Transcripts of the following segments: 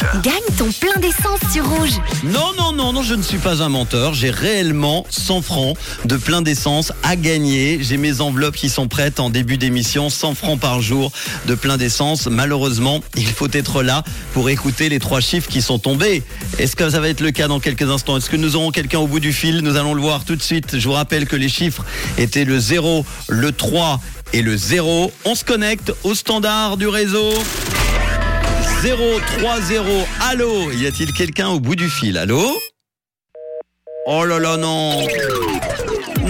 Rouge. Gagne ton plein d'essence sur Rouge. Non, non, non, non, je ne suis pas un menteur. J'ai réellement 100 francs de plein d'essence à gagner. J'ai mes enveloppes qui sont prêtes en début d'émission. 100 francs par jour de plein d'essence. Malheureusement, il faut être là pour écouter les trois chiffres qui sont tombés. Est-ce que ça va être le cas dans quelques instants? Est-ce que nous aurons quelqu'un au bout du fil? Nous allons le voir tout de suite. Je vous rappelle que les chiffres étaient le 0, le 3 et le 0. On se connecte au standard du réseau. 030. Allô Y a-t-il quelqu'un au bout du fil? Allô? Oh là là non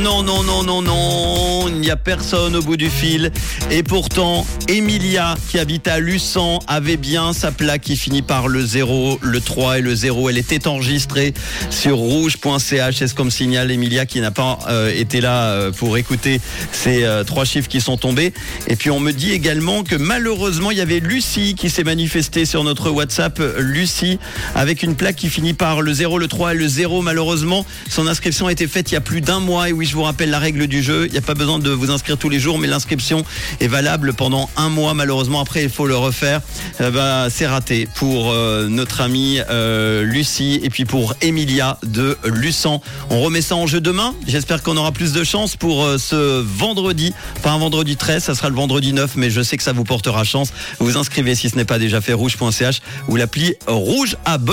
non, non, non, non, non, il n'y a personne au bout du fil. Et pourtant, Emilia, qui habite à Luçon, avait bien sa plaque qui finit par le 0, le 3 et le 0. Elle était enregistrée sur rouge.ch. C'est ce comme signale Emilia qui n'a pas euh, été là euh, pour écouter ces euh, trois chiffres qui sont tombés. Et puis on me dit également que malheureusement, il y avait Lucie qui s'est manifestée sur notre WhatsApp. Lucie, avec une plaque qui finit par le 0, le 3 et le 0. Malheureusement, son inscription a été faite il y a plus d'un mois. Et oui, je vous rappelle la règle du jeu. Il n'y a pas besoin de vous inscrire tous les jours, mais l'inscription est valable pendant un mois. Malheureusement, après, il faut le refaire. Euh, bah, c'est raté pour euh, notre amie euh, Lucie et puis pour Emilia de Luçon. On remet ça en jeu demain. J'espère qu'on aura plus de chance pour ce vendredi. Pas un vendredi 13, ça sera le vendredi 9, mais je sais que ça vous portera chance. Vous inscrivez si ce n'est pas déjà fait rouge.ch ou l'appli rouge à bonne